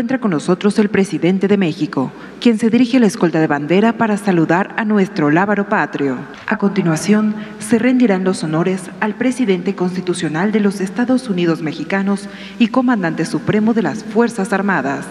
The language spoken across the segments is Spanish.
encuentra con nosotros el presidente de México, quien se dirige a la escolta de bandera para saludar a nuestro lábaro patrio. A continuación, se rendirán los honores al presidente constitucional de los Estados Unidos mexicanos y comandante supremo de las Fuerzas Armadas.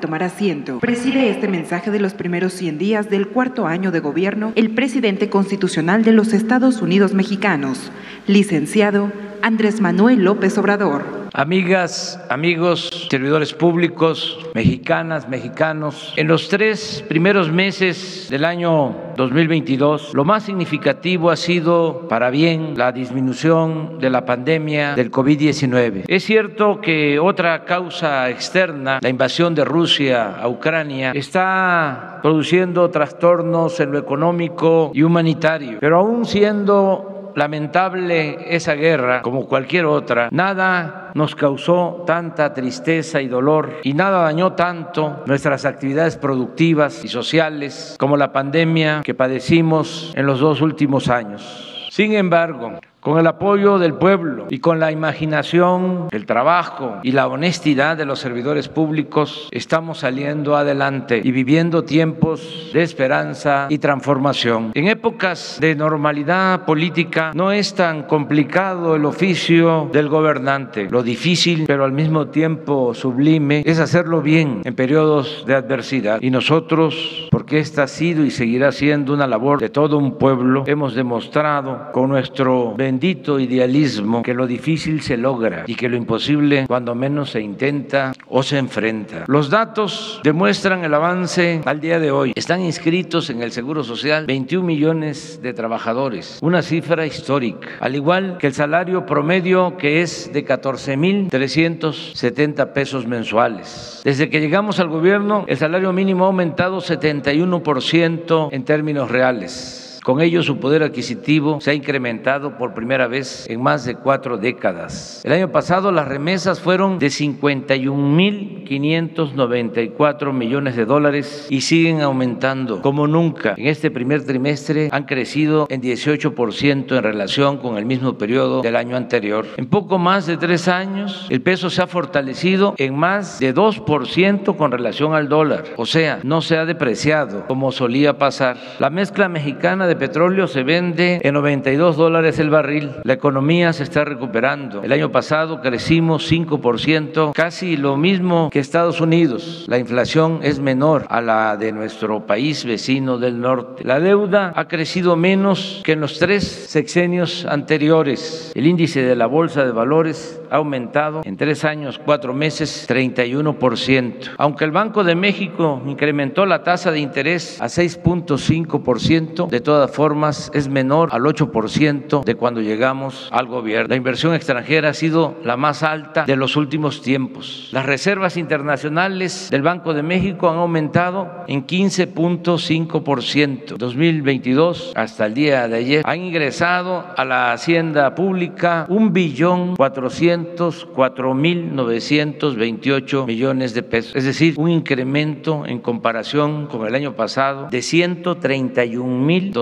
Tomar asiento. Preside este mensaje de los primeros 100 días del cuarto año de gobierno el presidente constitucional de los Estados Unidos mexicanos, licenciado Andrés Manuel López Obrador. Amigas, amigos, servidores públicos, mexicanas, mexicanos, en los tres primeros meses del año 2022, lo más significativo ha sido, para bien, la disminución de la pandemia del COVID-19. Es cierto que otra causa externa, la invasión de Rusia a Ucrania, está produciendo trastornos en lo económico y humanitario, pero aún siendo lamentable esa guerra como cualquier otra. Nada nos causó tanta tristeza y dolor y nada dañó tanto nuestras actividades productivas y sociales como la pandemia que padecimos en los dos últimos años. Sin embargo, con el apoyo del pueblo y con la imaginación, el trabajo y la honestidad de los servidores públicos, estamos saliendo adelante y viviendo tiempos de esperanza y transformación. En épocas de normalidad política no es tan complicado el oficio del gobernante. Lo difícil, pero al mismo tiempo sublime, es hacerlo bien en periodos de adversidad. Y nosotros, porque esta ha sido y seguirá siendo una labor de todo un pueblo, hemos demostrado con nuestro bendito idealismo que lo difícil se logra y que lo imposible cuando menos se intenta o se enfrenta. Los datos demuestran el avance al día de hoy. Están inscritos en el Seguro Social 21 millones de trabajadores, una cifra histórica, al igual que el salario promedio que es de 14.370 pesos mensuales. Desde que llegamos al gobierno, el salario mínimo ha aumentado 71% en términos reales con ello, su poder adquisitivo se ha incrementado por primera vez en más de cuatro décadas. El año pasado las remesas fueron de 51.594 millones de dólares y siguen aumentando como nunca. En este primer trimestre han crecido en 18% en relación con el mismo periodo del año anterior. En poco más de tres años, el peso se ha fortalecido en más de 2% con relación al dólar. O sea, no se ha depreciado como solía pasar. La mezcla mexicana de petróleo se vende en 92 dólares el barril. La economía se está recuperando. El año pasado crecimos 5%, casi lo mismo que Estados Unidos. La inflación es menor a la de nuestro país vecino del norte. La deuda ha crecido menos que en los tres sexenios anteriores. El índice de la Bolsa de Valores ha aumentado en tres años, cuatro meses, 31%. Aunque el Banco de México incrementó la tasa de interés a 6.5%, de todas formas es menor al 8% de cuando llegamos al gobierno. La inversión extranjera ha sido la más alta de los últimos tiempos. Las reservas internacionales del Banco de México han aumentado en 15.5%. 2022 hasta el día de ayer han ingresado a la hacienda pública un billón cuatrocientos cuatro mil novecientos veintiocho millones de pesos, es decir, un incremento en comparación con el año pasado de ciento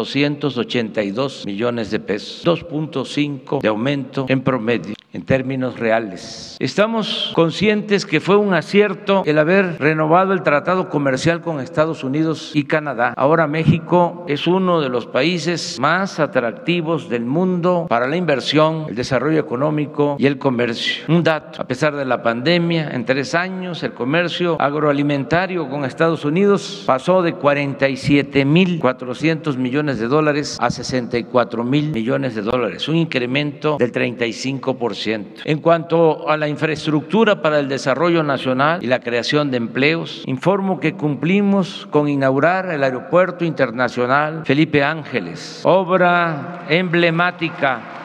treinta y un mil doscientos ochenta y dos millones de pesos, 2.5 de aumento en promedio en términos reales. Estamos conscientes que fue un acierto el haber renovado el tratado comercial con Estados Unidos y Canadá. Ahora México es uno de los países más atractivos del mundo para la inversión, el desarrollo económico y el comercio. Un dato, a pesar de la pandemia, en tres años el comercio agroalimentario con Estados Unidos pasó de 47 mil 400 de dólares a 64 mil millones de dólares, un incremento del 35%. En cuanto a la infraestructura para el desarrollo nacional y la creación de empleos, informo que cumplimos con inaugurar el Aeropuerto Internacional Felipe Ángeles, obra emblemática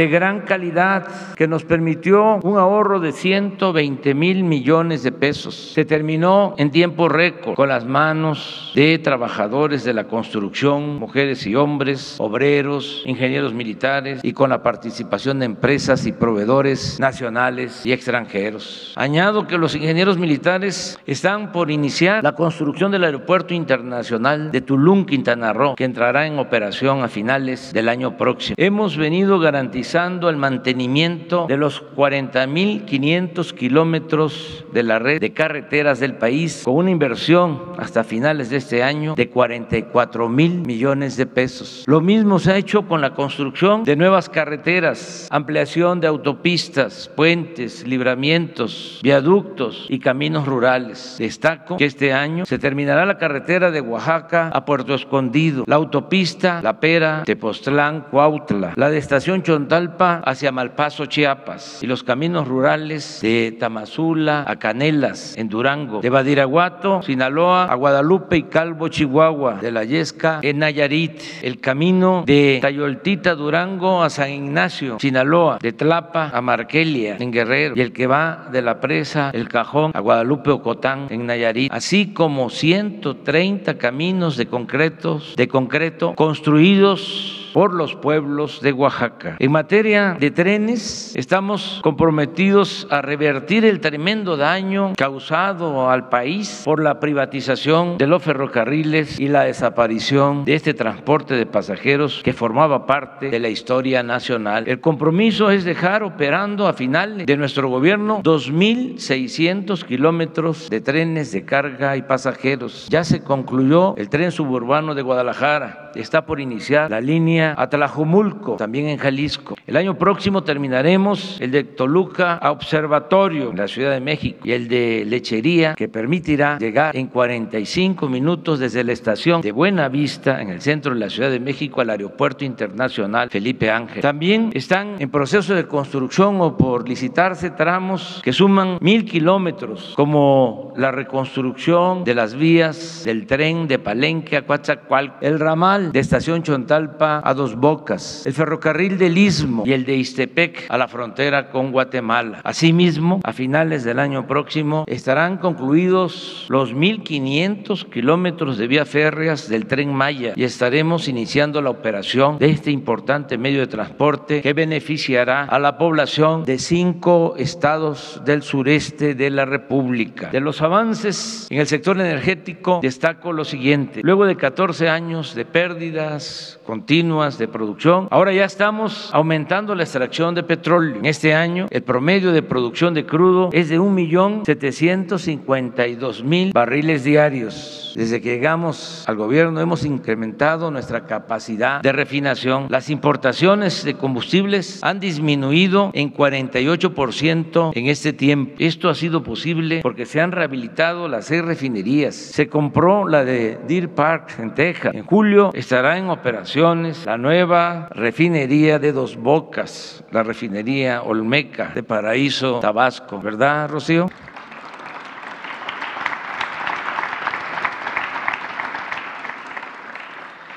de gran calidad que nos permitió un ahorro de 120 mil millones de pesos. Se terminó en tiempo récord con las manos de trabajadores de la construcción, mujeres y hombres, obreros, ingenieros militares y con la participación de empresas y proveedores nacionales y extranjeros. Añado que los ingenieros militares están por iniciar la construcción del aeropuerto internacional de Tulum, Quintana Roo, que entrará en operación a finales del año próximo. Hemos venido garantizando el mantenimiento de los 40.500 kilómetros de la red de carreteras del país con una inversión hasta finales de este año de 44 mil millones de pesos. Lo mismo se ha hecho con la construcción de nuevas carreteras, ampliación de autopistas, puentes, libramientos, viaductos y caminos rurales. Destaco que este año se terminará la carretera de Oaxaca a Puerto Escondido, la autopista La Pera, Tepoztlán, Cuautla, la de Estación Chontal Hacia Malpaso, Chiapas, y los caminos rurales de Tamazula a Canelas, en Durango, de Badiraguato, Sinaloa, a Guadalupe y Calvo, Chihuahua, de La Yesca, en Nayarit, el camino de Tayoltita, Durango a San Ignacio, Sinaloa, de Tlapa a Marquelia, en Guerrero, y el que va de la presa El Cajón a Guadalupe, Ocotán, en Nayarit, así como 130 caminos de concretos, de concreto construidos por los pueblos de Oaxaca. Materia de trenes, estamos comprometidos a revertir el tremendo daño causado al país por la privatización de los ferrocarriles y la desaparición de este transporte de pasajeros que formaba parte de la historia nacional. El compromiso es dejar operando a final de nuestro gobierno 2.600 kilómetros de trenes de carga y pasajeros. Ya se concluyó el tren suburbano de Guadalajara. Está por iniciar la línea a Tlajumulco, también en Jalisco. El año próximo terminaremos el de Toluca a Observatorio en la Ciudad de México y el de Lechería que permitirá llegar en 45 minutos desde la estación de Buena Vista en el centro de la Ciudad de México al Aeropuerto Internacional Felipe Ángel. También están en proceso de construcción o por licitarse tramos que suman mil kilómetros como la reconstrucción de las vías del tren de Palenque a Coatzacoalcos, el ramal de Estación Chontalpa a Dos Bocas, el ferrocarril del Istmo y el de Istepec a la frontera con Guatemala. Asimismo, a finales del año próximo estarán concluidos los 1.500 kilómetros de vía férreas del tren Maya y estaremos iniciando la operación de este importante medio de transporte que beneficiará a la población de cinco estados del sureste de la República. De los avances en el sector energético destaco lo siguiente. Luego de 14 años de pérdidas continuas, de producción. Ahora ya estamos aumentando la extracción de petróleo. En este año el promedio de producción de crudo es de 1.752.000 barriles diarios. Desde que llegamos al gobierno hemos incrementado nuestra capacidad de refinación. Las importaciones de combustibles han disminuido en 48% en este tiempo. Esto ha sido posible porque se han rehabilitado las seis refinerías. Se compró la de Deer Park en Texas. En julio estará en operaciones la nueva refinería de Dos Bocas, la refinería Olmeca de Paraíso, Tabasco, ¿verdad, Rocío?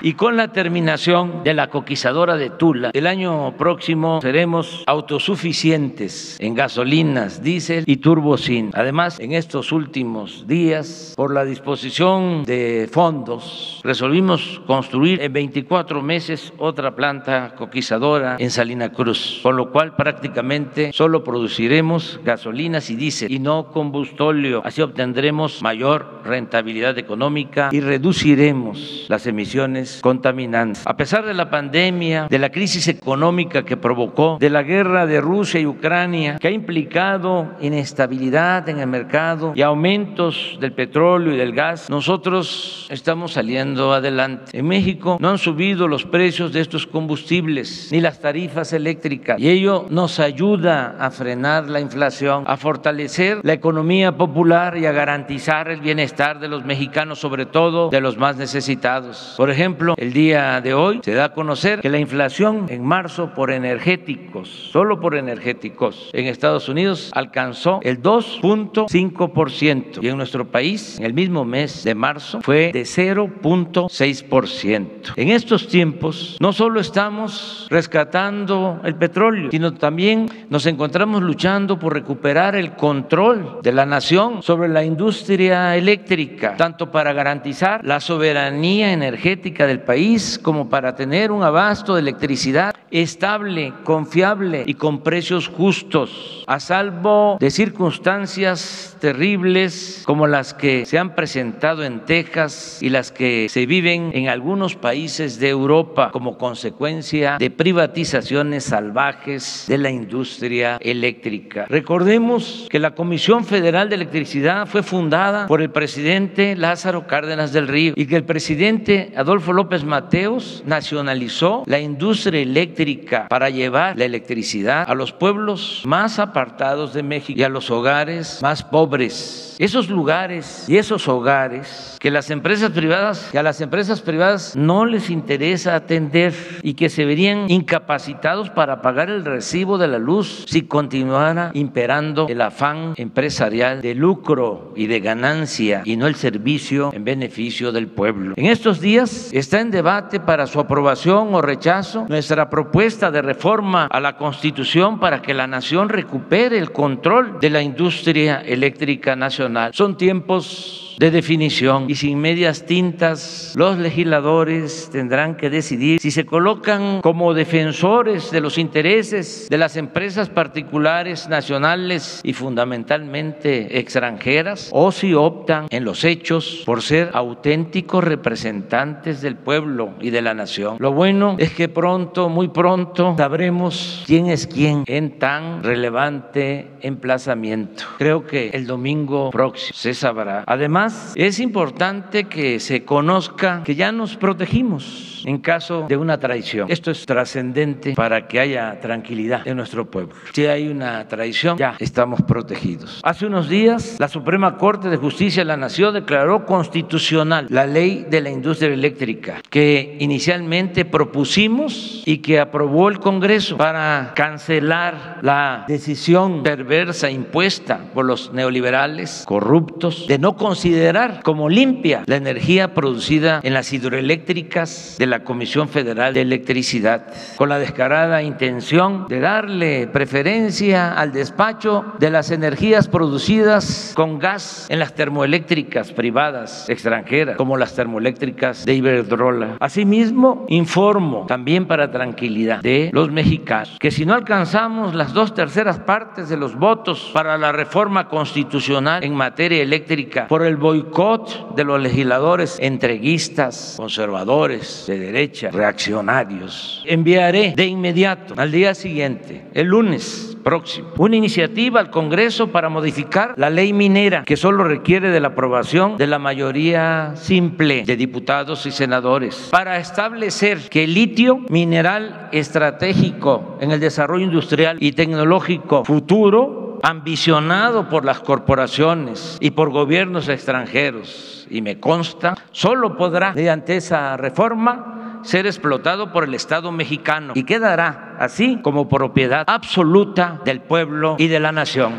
Y con la terminación de la coquizadora de Tula, el año próximo seremos autosuficientes en gasolinas, diésel y turbocin. Además, en estos últimos días, por la disposición de fondos, resolvimos construir en 24 meses otra planta coquizadora en Salina Cruz, con lo cual prácticamente solo produciremos gasolinas y diésel y no combustóleo. Así obtendremos mayor rentabilidad económica y reduciremos las emisiones contaminantes. A pesar de la pandemia, de la crisis económica que provocó, de la guerra de Rusia y Ucrania, que ha implicado inestabilidad en el mercado y aumentos del petróleo y del gas, nosotros estamos saliendo adelante. En México no han subido los precios de estos combustibles ni las tarifas eléctricas y ello nos ayuda a frenar la inflación, a fortalecer la economía popular y a garantizar el bienestar de los mexicanos, sobre todo de los más necesitados. Por ejemplo, el día de hoy se da a conocer que la inflación en marzo por energéticos, solo por energéticos, en Estados Unidos alcanzó el 2.5% y en nuestro país, en el mismo mes de marzo, fue de 0.6%. En estos tiempos, no solo estamos rescatando el petróleo, sino también nos encontramos luchando por recuperar el control de la nación sobre la industria eléctrica, tanto para garantizar la soberanía energética de el país como para tener un abasto de electricidad estable, confiable y con precios justos, a salvo de circunstancias terribles como las que se han presentado en Texas y las que se viven en algunos países de Europa como consecuencia de privatizaciones salvajes de la industria eléctrica. Recordemos que la Comisión Federal de Electricidad fue fundada por el presidente Lázaro Cárdenas del Río y que el presidente Adolfo López Mateos nacionalizó la industria eléctrica para llevar la electricidad a los pueblos más apartados de México y a los hogares más pobres esos lugares y esos hogares que las empresas privadas, que a las empresas privadas no les interesa atender y que se verían incapacitados para pagar el recibo de la luz si continuara imperando el afán empresarial de lucro y de ganancia y no el servicio en beneficio del pueblo. En estos días está en debate para su aprobación o rechazo nuestra propuesta de reforma a la Constitución para que la nación recupere el control de la industria eléctrica nacional son tiempos de definición y sin medias tintas los legisladores tendrán que decidir si se colocan como defensores de los intereses de las empresas particulares nacionales y fundamentalmente extranjeras o si optan en los hechos por ser auténticos representantes del pueblo y de la nación. Lo bueno es que pronto, muy pronto, sabremos quién es quién en tan relevante emplazamiento. Creo que el domingo próximo se sabrá. Además, es importante que se conozca que ya nos protegimos en caso de una traición. Esto es trascendente para que haya tranquilidad en nuestro pueblo. Si hay una traición, ya estamos protegidos. Hace unos días, la Suprema Corte de Justicia de la Nación declaró constitucional la ley de la industria eléctrica que inicialmente propusimos y que aprobó el Congreso para cancelar la decisión perversa impuesta por los neoliberales corruptos de no considerar como limpia la energía producida en las hidroeléctricas de la Comisión Federal de Electricidad, con la descarada intención de darle preferencia al despacho de las energías producidas con gas en las termoeléctricas privadas extranjeras, como las termoeléctricas de Iberdrola. Asimismo, informo también para tranquilidad de los mexicanos que si no alcanzamos las dos terceras partes de los votos para la reforma constitucional en materia eléctrica por el boicot de los legisladores entreguistas, conservadores, de derecha, reaccionarios. Enviaré de inmediato, al día siguiente, el lunes próximo, una iniciativa al Congreso para modificar la ley minera, que solo requiere de la aprobación de la mayoría simple de diputados y senadores, para establecer que el litio, mineral estratégico en el desarrollo industrial y tecnológico futuro, ambicionado por las corporaciones y por gobiernos extranjeros, y me consta, solo podrá, mediante esa reforma, ser explotado por el Estado mexicano y quedará así como propiedad absoluta del pueblo y de la nación.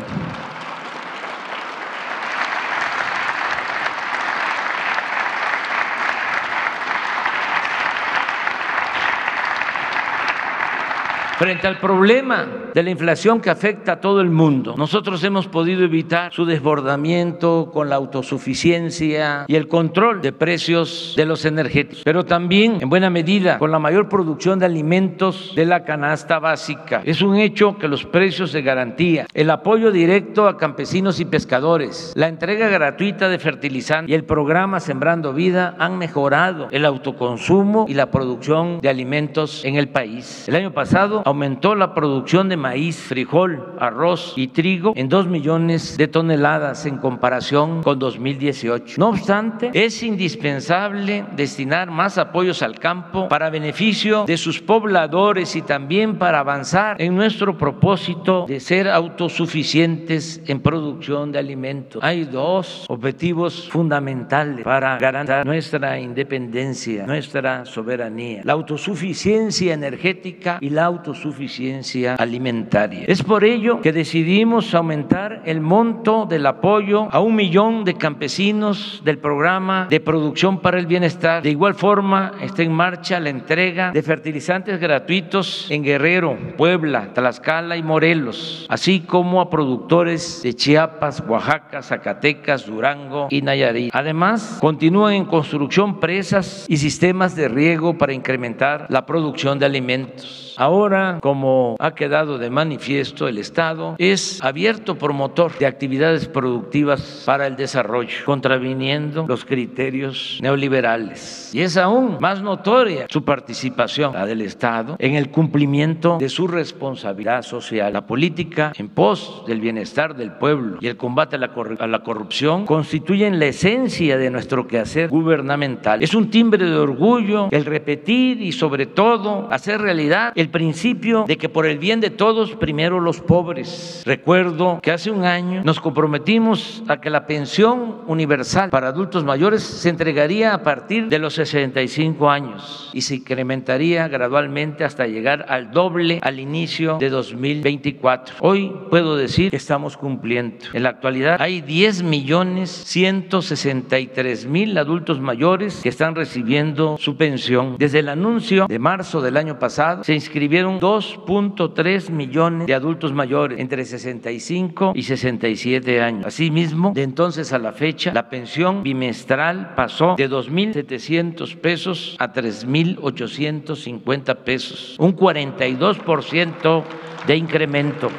Frente al problema de la inflación que afecta a todo el mundo, nosotros hemos podido evitar su desbordamiento con la autosuficiencia y el control de precios de los energéticos, pero también en buena medida con la mayor producción de alimentos de la canasta básica. Es un hecho que los precios de garantía, el apoyo directo a campesinos y pescadores, la entrega gratuita de fertilizantes y el programa Sembrando Vida han mejorado el autoconsumo y la producción de alimentos en el país. El año pasado aumentó la producción de maíz, frijol, arroz y trigo en 2 millones de toneladas en comparación con 2018. No obstante, es indispensable destinar más apoyos al campo para beneficio de sus pobladores y también para avanzar en nuestro propósito de ser autosuficientes en producción de alimentos. Hay dos objetivos fundamentales para garantizar nuestra independencia, nuestra soberanía, la autosuficiencia energética y la autosuficiencia suficiencia alimentaria. Es por ello que decidimos aumentar el monto del apoyo a un millón de campesinos del programa de producción para el bienestar. De igual forma, está en marcha la entrega de fertilizantes gratuitos en Guerrero, Puebla, Tlaxcala y Morelos, así como a productores de Chiapas, Oaxaca, Zacatecas, Durango y Nayarit. Además, continúan en construcción presas y sistemas de riego para incrementar la producción de alimentos. Ahora, como ha quedado de manifiesto, el Estado es abierto promotor de actividades productivas para el desarrollo, contraviniendo los criterios neoliberales. Y es aún más notoria su participación, la del Estado, en el cumplimiento de su responsabilidad social. La política en pos del bienestar del pueblo y el combate a la, a la corrupción constituyen la esencia de nuestro quehacer gubernamental. Es un timbre de orgullo el repetir y sobre todo hacer realidad el el principio de que por el bien de todos, primero los pobres. Recuerdo que hace un año nos comprometimos a que la pensión universal para adultos mayores se entregaría a partir de los 65 años y se incrementaría gradualmente hasta llegar al doble al inicio de 2024. Hoy puedo decir que estamos cumpliendo. En la actualidad hay 10 millones 163 mil adultos mayores que están recibiendo su pensión. Desde el anuncio de marzo del año pasado se inscribió inscribieron 2.3 millones de adultos mayores entre 65 y 67 años. Asimismo, de entonces a la fecha, la pensión bimestral pasó de 2.700 pesos a 3.850 pesos, un 42% de incremento.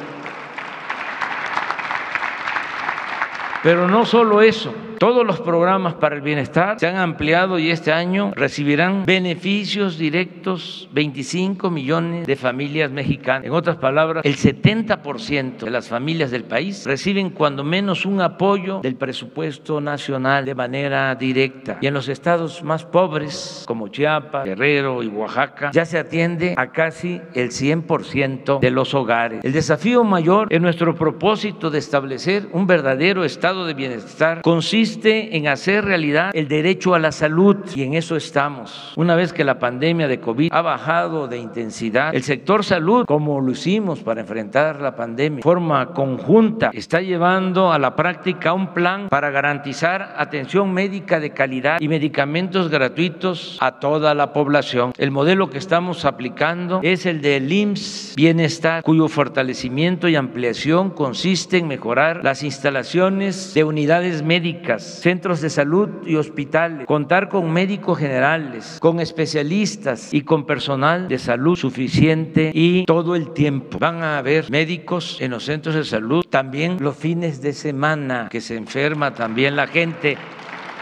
Pero no solo eso, todos los programas para el bienestar se han ampliado y este año recibirán beneficios directos 25 millones de familias mexicanas. En otras palabras, el 70% de las familias del país reciben cuando menos un apoyo del presupuesto nacional de manera directa. Y en los estados más pobres, como Chiapas, Guerrero y Oaxaca, ya se atiende a casi el 100% de los hogares. El desafío mayor en nuestro propósito de establecer un verdadero estado de bienestar consiste en hacer realidad el derecho a la salud y en eso estamos. Una vez que la pandemia de COVID ha bajado de intensidad, el sector salud, como lo hicimos para enfrentar la pandemia, de forma conjunta, está llevando a la práctica un plan para garantizar atención médica de calidad y medicamentos gratuitos a toda la población. El modelo que estamos aplicando es el del IMSS Bienestar, cuyo fortalecimiento y ampliación consiste en mejorar las instalaciones de unidades médicas centros de salud y hospitales, contar con médicos generales, con especialistas y con personal de salud suficiente y todo el tiempo. Van a haber médicos en los centros de salud también los fines de semana que se enferma también la gente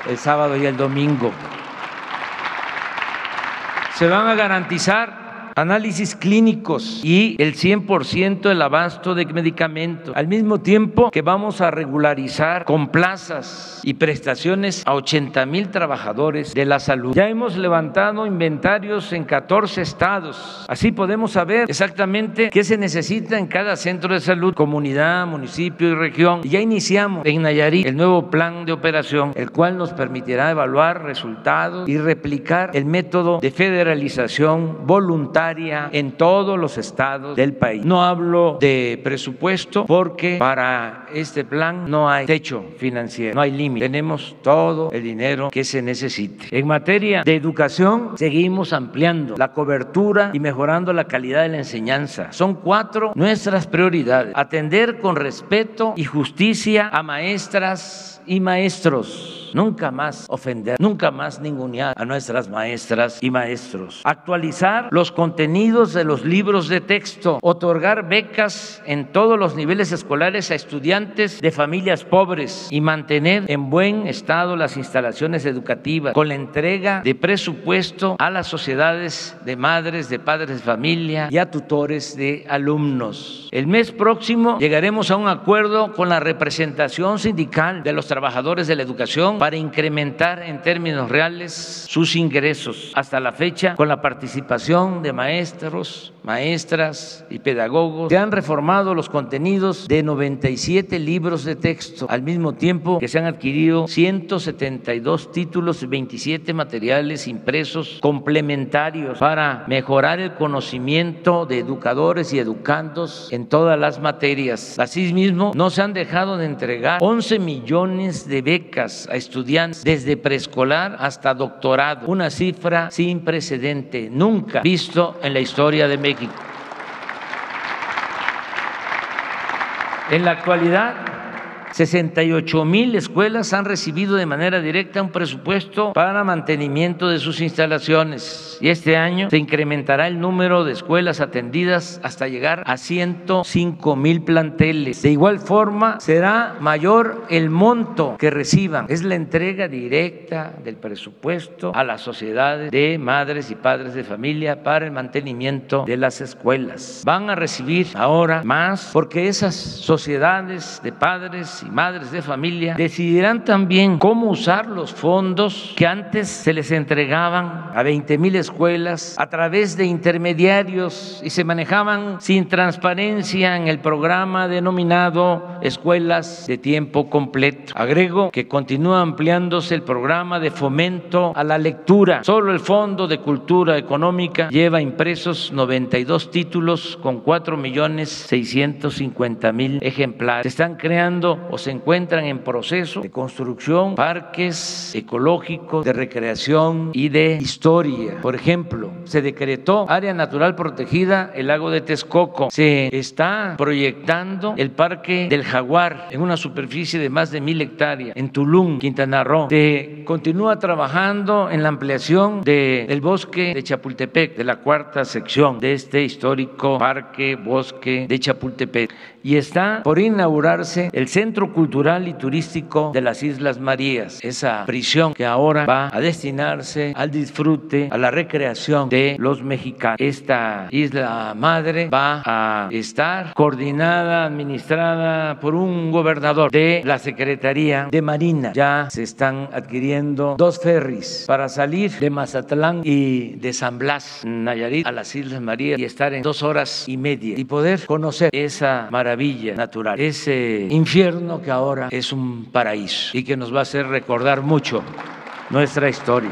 el sábado y el domingo. Se van a garantizar análisis clínicos y el 100% del abasto de medicamentos. Al mismo tiempo que vamos a regularizar con plazas y prestaciones a 80 mil trabajadores de la salud. Ya hemos levantado inventarios en 14 estados. Así podemos saber exactamente qué se necesita en cada centro de salud, comunidad, municipio y región. Y ya iniciamos en Nayarit el nuevo plan de operación, el cual nos permitirá evaluar resultados y replicar el método de federalización voluntaria en todos los estados del país. No hablo de presupuesto porque para este plan no hay techo financiero, no hay límite. Tenemos todo el dinero que se necesite. En materia de educación, seguimos ampliando la cobertura y mejorando la calidad de la enseñanza. Son cuatro nuestras prioridades. Atender con respeto y justicia a maestras y maestros nunca más ofender, nunca más ningunear a nuestras maestras y maestros. Actualizar los contenidos de los libros de texto, otorgar becas en todos los niveles escolares a estudiantes de familias pobres y mantener en buen estado las instalaciones educativas con la entrega de presupuesto a las sociedades de madres, de padres de familia y a tutores de alumnos. El mes próximo llegaremos a un acuerdo con la representación sindical de los trabajadores de la educación para incrementar en términos reales sus ingresos. Hasta la fecha, con la participación de maestros, maestras y pedagogos, se han reformado los contenidos de 97 libros de texto, al mismo tiempo que se han adquirido 172 títulos y 27 materiales impresos complementarios para mejorar el conocimiento de educadores y educandos en todas las materias. Asimismo, no se han dejado de entregar 11 millones de becas a estudiantes desde preescolar hasta doctorado, una cifra sin precedente, nunca visto en la historia de México. En la actualidad, 68 mil escuelas han recibido de manera directa un presupuesto para mantenimiento de sus instalaciones y este año se incrementará el número de escuelas atendidas hasta llegar a 105 mil planteles. De igual forma, será mayor el monto que reciban. Es la entrega directa del presupuesto a las sociedades de madres y padres de familia para el mantenimiento de las escuelas. Van a recibir ahora más porque esas sociedades de padres madres de familia decidirán también cómo usar los fondos que antes se les entregaban a 20 mil escuelas a través de intermediarios y se manejaban sin transparencia en el programa denominado Escuelas de Tiempo Completo. Agrego que continúa ampliándose el programa de fomento a la lectura. Solo el Fondo de Cultura Económica lleva impresos 92 títulos con 4 millones 650 mil ejemplares. Se están creando se encuentran en proceso de construcción parques ecológicos de recreación y de historia. Por ejemplo, se decretó área natural protegida el lago de Texcoco. Se está proyectando el parque del jaguar en una superficie de más de mil hectáreas en Tulum, Quintana Roo. Se continúa trabajando en la ampliación del bosque de Chapultepec, de la cuarta sección de este histórico parque bosque de Chapultepec. Y está por inaugurarse el Centro Cultural y Turístico de las Islas Marías, esa prisión que ahora va a destinarse al disfrute, a la recreación de los mexicanos. Esta isla madre va a estar coordinada, administrada por un gobernador de la Secretaría de Marina. Ya se están adquiriendo dos ferries para salir de Mazatlán y de San Blas, Nayarit, a las Islas Marías y estar en dos horas y media y poder conocer esa maravilla natural, ese infierno que ahora es un paraíso y que nos va a hacer recordar mucho nuestra historia.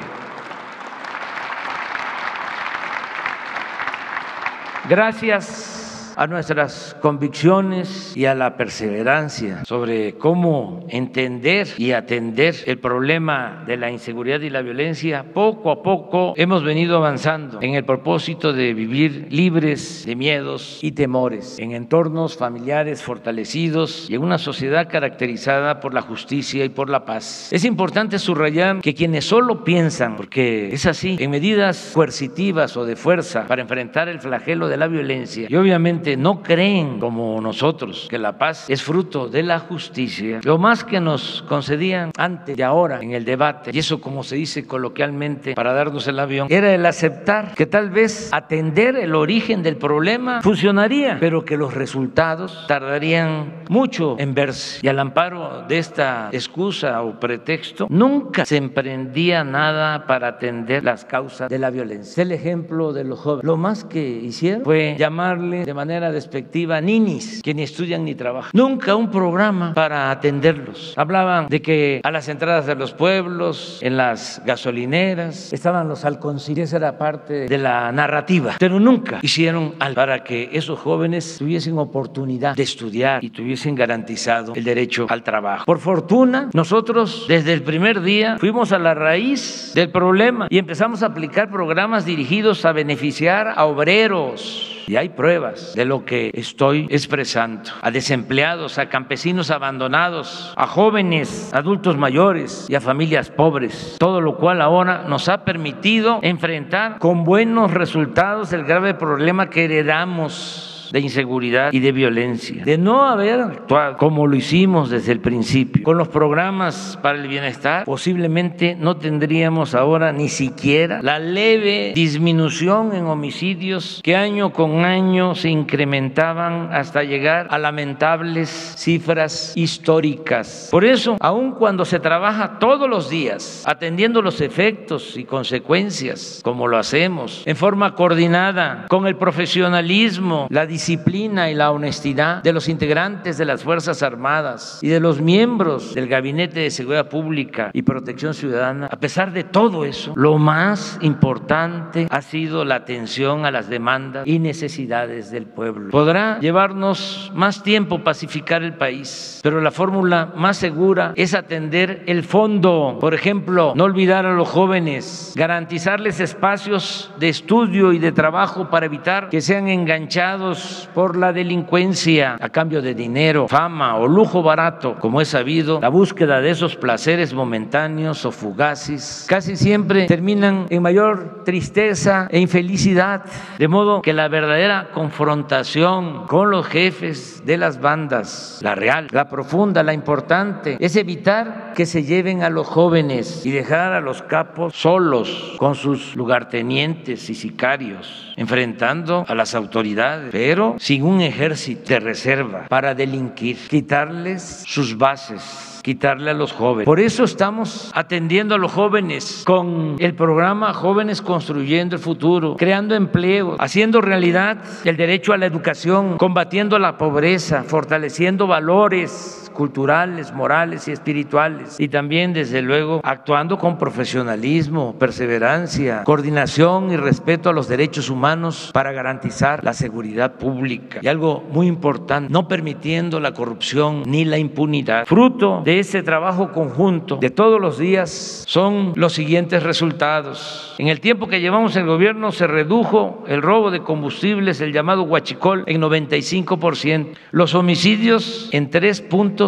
Gracias a nuestras convicciones y a la perseverancia sobre cómo entender y atender el problema de la inseguridad y la violencia, poco a poco hemos venido avanzando en el propósito de vivir libres de miedos y temores, en entornos familiares fortalecidos y en una sociedad caracterizada por la justicia y por la paz. Es importante subrayar que quienes solo piensan, porque es así, en medidas coercitivas o de fuerza para enfrentar el flagelo de la violencia y obviamente no creen como nosotros que la paz es fruto de la justicia, lo más que nos concedían antes de ahora en el debate, y eso como se dice coloquialmente para darnos el avión, era el aceptar que tal vez atender el origen del problema funcionaría, pero que los resultados tardarían mucho en verse. Y al amparo de esta excusa o pretexto, nunca se emprendía nada para atender las causas de la violencia. El ejemplo de los jóvenes. Lo más que hicieron fue llamarle de manera despectiva ninis, que ni estudian ni trabajan. Nunca un programa para atenderlos. Hablaban de que a las entradas de los pueblos, en las gasolineras, estaban los halconcillos. Esa era parte de la narrativa. Pero nunca hicieron algo para que esos jóvenes tuviesen oportunidad de estudiar y tuviesen garantizado el derecho al trabajo. Por fortuna, nosotros desde el primer día fuimos a la raíz del problema y empezamos a aplicar programas dirigidos a beneficiar a obreros y hay pruebas de lo que estoy expresando, a desempleados, a campesinos abandonados, a jóvenes, adultos mayores y a familias pobres, todo lo cual ahora nos ha permitido enfrentar con buenos resultados el grave problema que heredamos de inseguridad y de violencia. De no haber actuado como lo hicimos desde el principio, con los programas para el bienestar, posiblemente no tendríamos ahora ni siquiera la leve disminución en homicidios que año con año se incrementaban hasta llegar a lamentables cifras históricas. Por eso, aun cuando se trabaja todos los días atendiendo los efectos y consecuencias, como lo hacemos, en forma coordinada, con el profesionalismo, la disciplina, disciplina y la honestidad de los integrantes de las Fuerzas Armadas y de los miembros del Gabinete de Seguridad Pública y Protección Ciudadana, a pesar de todo eso, lo más importante ha sido la atención a las demandas y necesidades del pueblo. Podrá llevarnos más tiempo pacificar el país, pero la fórmula más segura es atender el fondo. Por ejemplo, no olvidar a los jóvenes, garantizarles espacios de estudio y de trabajo para evitar que sean enganchados por la delincuencia a cambio de dinero, fama o lujo barato, como es sabido, la búsqueda de esos placeres momentáneos o fugaces casi siempre terminan en mayor tristeza e infelicidad, de modo que la verdadera confrontación con los jefes de las bandas, la real, la profunda, la importante, es evitar que se lleven a los jóvenes y dejar a los capos solos con sus lugartenientes y sicarios, enfrentando a las autoridades, pero sin un ejército de reserva para delinquir, quitarles sus bases quitarle a los jóvenes. Por eso estamos atendiendo a los jóvenes con el programa Jóvenes Construyendo el Futuro, creando empleo, haciendo realidad el derecho a la educación, combatiendo la pobreza, fortaleciendo valores culturales, morales y espirituales. Y también, desde luego, actuando con profesionalismo, perseverancia, coordinación y respeto a los derechos humanos para garantizar la seguridad pública. Y algo muy importante, no permitiendo la corrupción ni la impunidad. Fruto de ese trabajo conjunto de todos los días son los siguientes resultados. En el tiempo que llevamos el gobierno se redujo el robo de combustibles, el llamado huachicol, en 95%, los homicidios en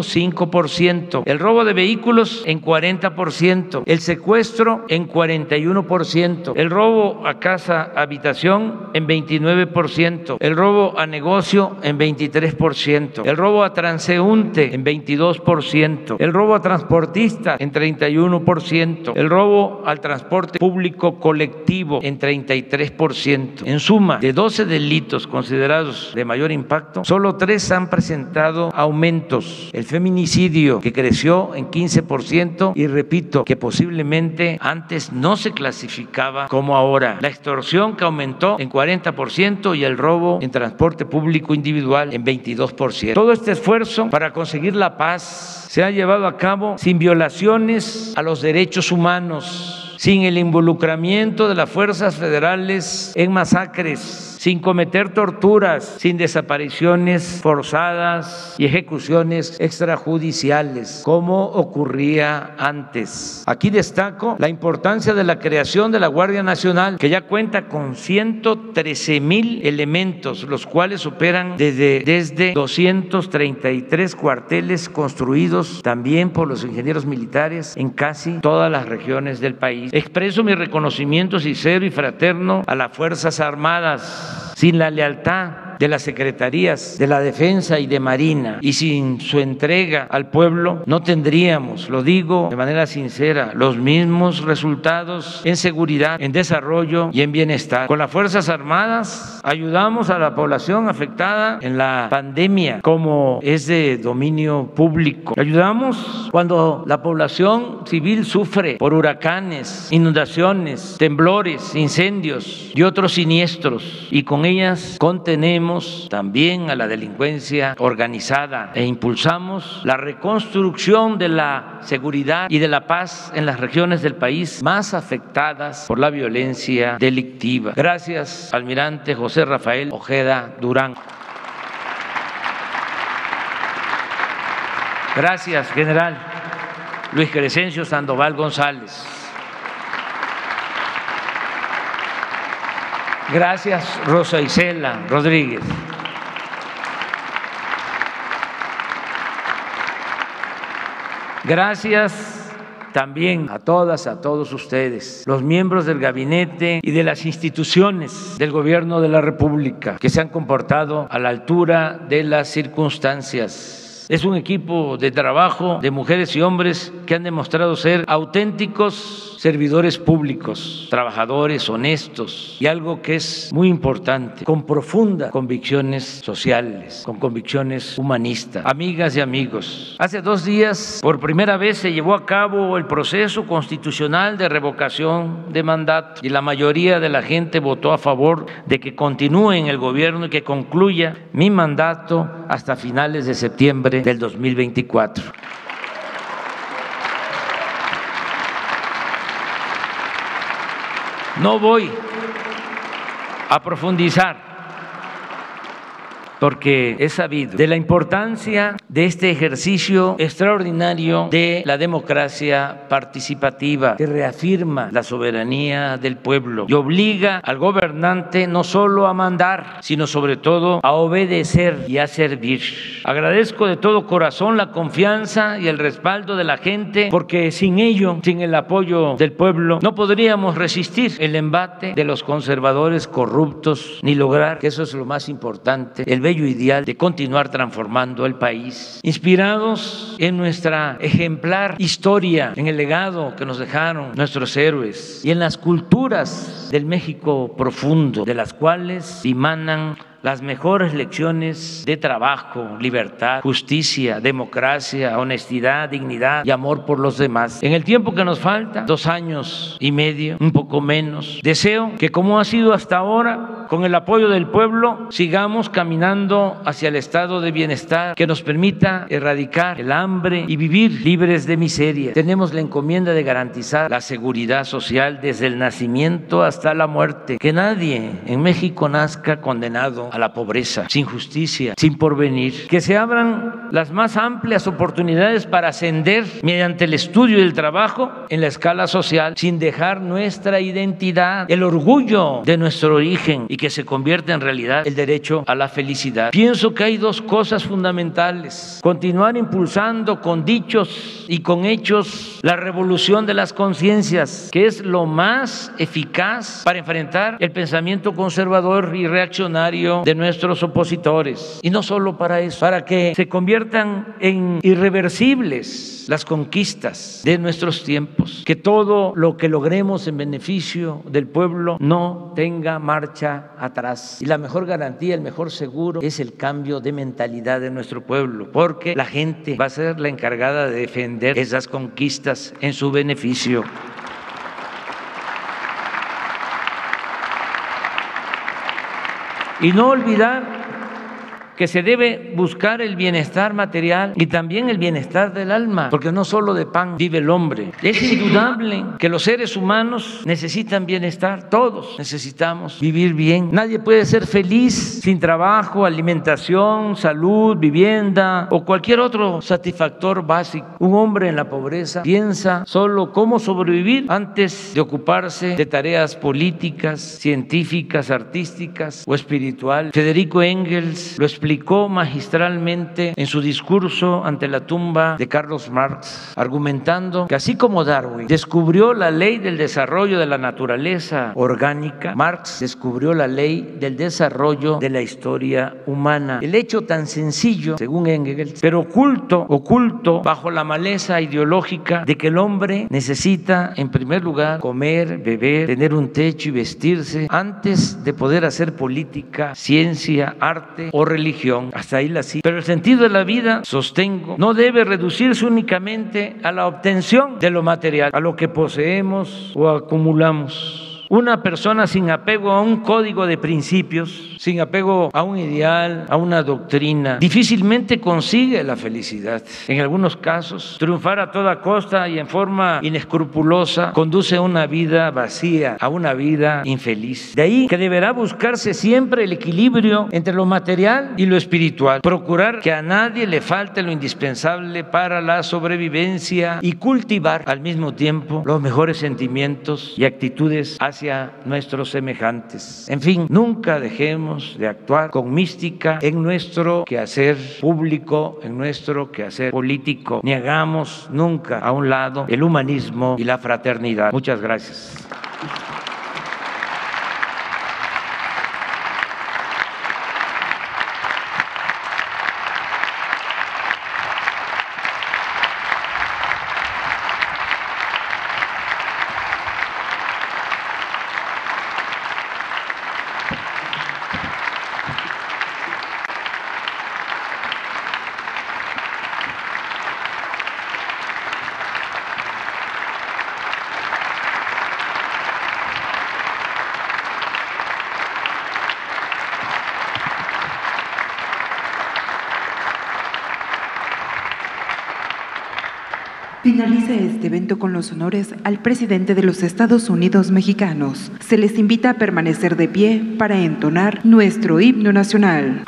3.5%, el robo de vehículos en 40%, el secuestro en 41%, el robo a casa habitación en 29%, el robo a negocio en 23%, el robo a transeúnte en 22%, el robo a transportista en 31%, el robo al transporte público colectivo en 33%. En suma, de 12 delitos considerados de mayor impacto, solo tres han presentado aumentos. El feminicidio que creció en 15% y repito que posiblemente antes no se clasificaba como ahora. La extorsión que aumentó en 40% y el robo en transporte público individual en 22%. Todo este esfuerzo para conseguir la paz se ha llevado a cabo sin violaciones a los derechos humanos, sin el involucramiento de las fuerzas federales en masacres sin cometer torturas, sin desapariciones forzadas y ejecuciones extrajudiciales, como ocurría antes. Aquí destaco la importancia de la creación de la Guardia Nacional, que ya cuenta con 113 mil elementos, los cuales operan desde, desde 233 cuarteles construidos también por los ingenieros militares en casi todas las regiones del país. Expreso mi reconocimiento sincero y fraterno a las Fuerzas Armadas sin la lealtad de las secretarías de la Defensa y de Marina y sin su entrega al pueblo no tendríamos, lo digo de manera sincera, los mismos resultados en seguridad, en desarrollo y en bienestar. Con las Fuerzas Armadas ayudamos a la población afectada en la pandemia como es de dominio público. Ayudamos cuando la población civil sufre por huracanes, inundaciones, temblores, incendios y otros siniestros y con ellas contenemos también a la delincuencia organizada e impulsamos la reconstrucción de la seguridad y de la paz en las regiones del país más afectadas por la violencia delictiva. Gracias, almirante José Rafael Ojeda Durán. Gracias, general Luis Crescencio Sandoval González. Gracias, Rosa Isela Rodríguez. Gracias también a todas, a todos ustedes, los miembros del gabinete y de las instituciones del gobierno de la República que se han comportado a la altura de las circunstancias es un equipo de trabajo de mujeres y hombres que han demostrado ser auténticos servidores públicos, trabajadores honestos y algo que es muy importante, con profundas convicciones sociales, con convicciones humanistas. Amigas y amigos, hace dos días por primera vez se llevó a cabo el proceso constitucional de revocación de mandato y la mayoría de la gente votó a favor de que continúe en el gobierno y que concluya mi mandato hasta finales de septiembre del 2024. No voy a profundizar porque he sabido de la importancia de este ejercicio extraordinario de la democracia participativa que reafirma la soberanía del pueblo y obliga al gobernante no solo a mandar, sino sobre todo a obedecer y a servir. Agradezco de todo corazón la confianza y el respaldo de la gente porque sin ello, sin el apoyo del pueblo, no podríamos resistir el embate de los conservadores corruptos ni lograr, que eso es lo más importante, el bello ideal de continuar transformando el país, inspirados en nuestra ejemplar historia, en el legado que nos dejaron nuestros héroes y en las culturas del México profundo, de las cuales dimanan las mejores lecciones de trabajo, libertad, justicia, democracia, honestidad, dignidad y amor por los demás. En el tiempo que nos falta, dos años y medio, un poco menos, deseo que como ha sido hasta ahora, con el apoyo del pueblo, sigamos caminando hacia el estado de bienestar que nos permita erradicar el hambre y vivir libres de miseria. Tenemos la encomienda de garantizar la seguridad social desde el nacimiento hasta la muerte, que nadie en México nazca condenado a la pobreza, sin justicia, sin porvenir. Que se abran las más amplias oportunidades para ascender mediante el estudio y el trabajo en la escala social, sin dejar nuestra identidad, el orgullo de nuestro origen y que se convierta en realidad el derecho a la felicidad. Pienso que hay dos cosas fundamentales. Continuar impulsando con dichos y con hechos la revolución de las conciencias, que es lo más eficaz para enfrentar el pensamiento conservador y reaccionario de nuestros opositores. Y no solo para eso, para que se conviertan en irreversibles las conquistas de nuestros tiempos, que todo lo que logremos en beneficio del pueblo no tenga marcha atrás. Y la mejor garantía, el mejor seguro es el cambio de mentalidad de nuestro pueblo, porque la gente va a ser la encargada de defender esas conquistas en su beneficio. Y no olvidar que se debe buscar el bienestar material y también el bienestar del alma, porque no solo de pan vive el hombre. Es indudable que los seres humanos necesitan bienestar, todos necesitamos vivir bien. Nadie puede ser feliz sin trabajo, alimentación, salud, vivienda o cualquier otro satisfactor básico. Un hombre en la pobreza piensa solo cómo sobrevivir antes de ocuparse de tareas políticas, científicas, artísticas o espirituales. Federico Engels lo explicó explicó magistralmente en su discurso ante la tumba de Carlos Marx, argumentando que así como Darwin descubrió la ley del desarrollo de la naturaleza orgánica, Marx descubrió la ley del desarrollo de la historia humana. El hecho tan sencillo, según Engels, pero oculto, oculto bajo la maleza ideológica de que el hombre necesita, en primer lugar, comer, beber, tener un techo y vestirse antes de poder hacer política, ciencia, arte o religión. Hasta ahí la sí. Pero el sentido de la vida, sostengo, no debe reducirse únicamente a la obtención de lo material, a lo que poseemos o acumulamos. Una persona sin apego a un código de principios, sin apego a un ideal, a una doctrina, difícilmente consigue la felicidad. En algunos casos, triunfar a toda costa y en forma inescrupulosa conduce a una vida vacía, a una vida infeliz. De ahí que deberá buscarse siempre el equilibrio entre lo material y lo espiritual. Procurar que a nadie le falte lo indispensable para la sobrevivencia y cultivar al mismo tiempo los mejores sentimientos y actitudes hacia nuestros semejantes. En fin, nunca dejemos de actuar con mística en nuestro quehacer público, en nuestro quehacer político, ni hagamos nunca a un lado el humanismo y la fraternidad. Muchas gracias. Con los honores al presidente de los Estados Unidos mexicanos. Se les invita a permanecer de pie para entonar nuestro himno nacional.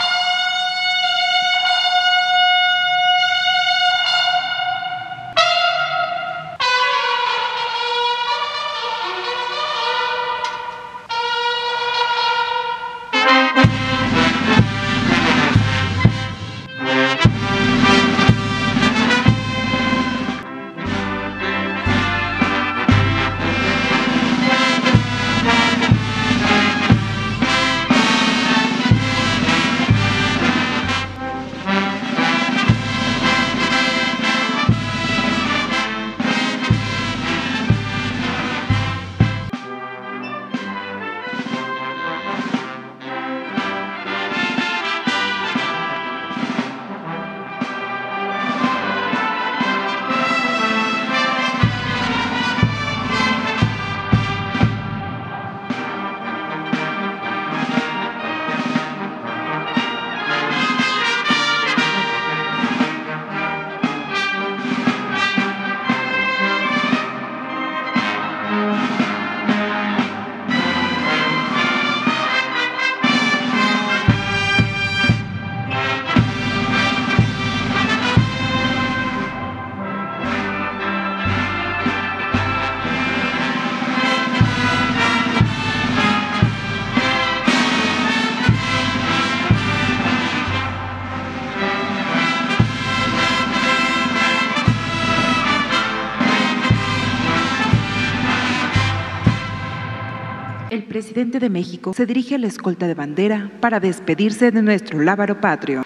Presidente de México se dirige a la escolta de bandera para despedirse de nuestro lábaro patrio.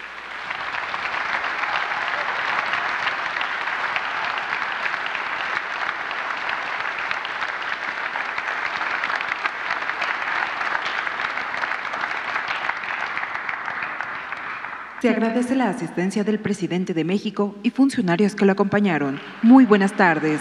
Se agradece la asistencia del presidente de México y funcionarios que lo acompañaron. Muy buenas tardes.